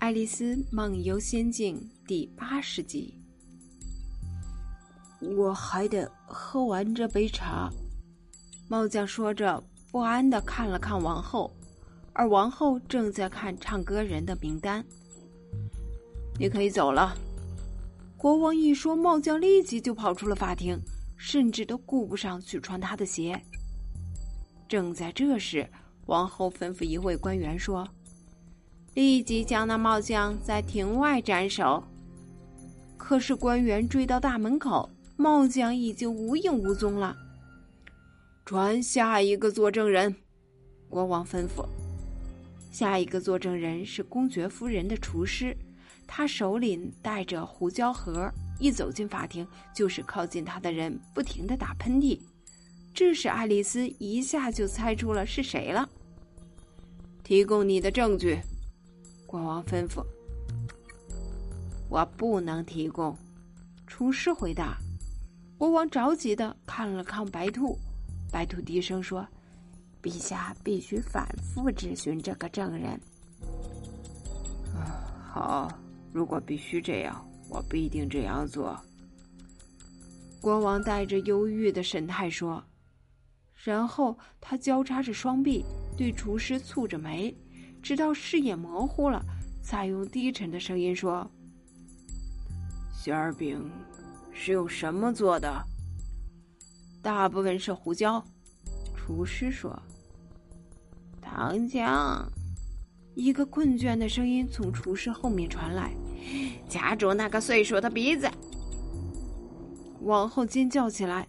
爱丽丝梦游仙境第八十集。我还得喝完这杯茶。帽将说着，不安的看了看王后，而王后正在看唱歌人的名单。你可以走了。国王一说，帽将立即就跑出了法庭，甚至都顾不上去穿他的鞋。正在这时，王后吩咐一位官员说。立即将那帽将在庭外斩首。可是官员追到大门口，帽将已经无影无踪了。传下一个作证人，国王吩咐。下一个作证人是公爵夫人的厨师，他手里带着胡椒盒，一走进法庭，就是靠近他的人不停的打喷嚏。这使爱丽丝一下就猜出了是谁了。提供你的证据。国王吩咐：“我不能提供。”厨师回答。国王着急的看了看白兔，白兔低声说：“陛下必须反复质询这个证人。”啊，好，如果必须这样，我必定这样做。”国王带着忧郁的神态说，然后他交叉着双臂，对厨师蹙着眉。直到视野模糊了，才用低沉的声音说：“馅儿饼是用什么做的？大部分是胡椒。”厨师说：“糖浆。”一个困倦的声音从厨师后面传来：“夹住那个岁数的鼻子！”王后尖叫起来：“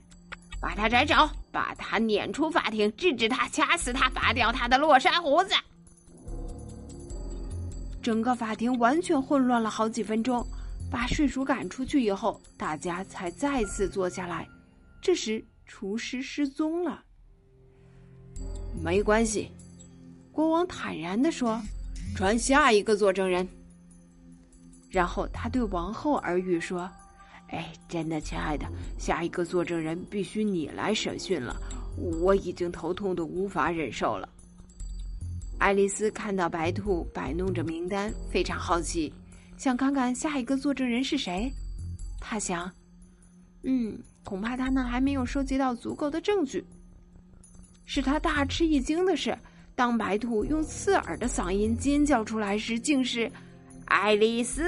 把他斩首！把他撵出法庭！制止他！掐死他！拔掉他的络腮胡子！”整个法庭完全混乱了好几分钟，把睡鼠赶出去以后，大家才再次坐下来。这时，厨师失踪了。没关系，国王坦然的说：“传下一个作证人。”然后他对王后耳语说：“哎，真的，亲爱的，下一个作证人必须你来审讯了，我已经头痛的无法忍受了。”爱丽丝看到白兔摆弄着名单，非常好奇，想看看下一个作证人是谁。她想：“嗯，恐怕他们还没有收集到足够的证据。”使她大吃一惊的是，当白兔用刺耳的嗓音尖叫出来时，竟是爱丽丝。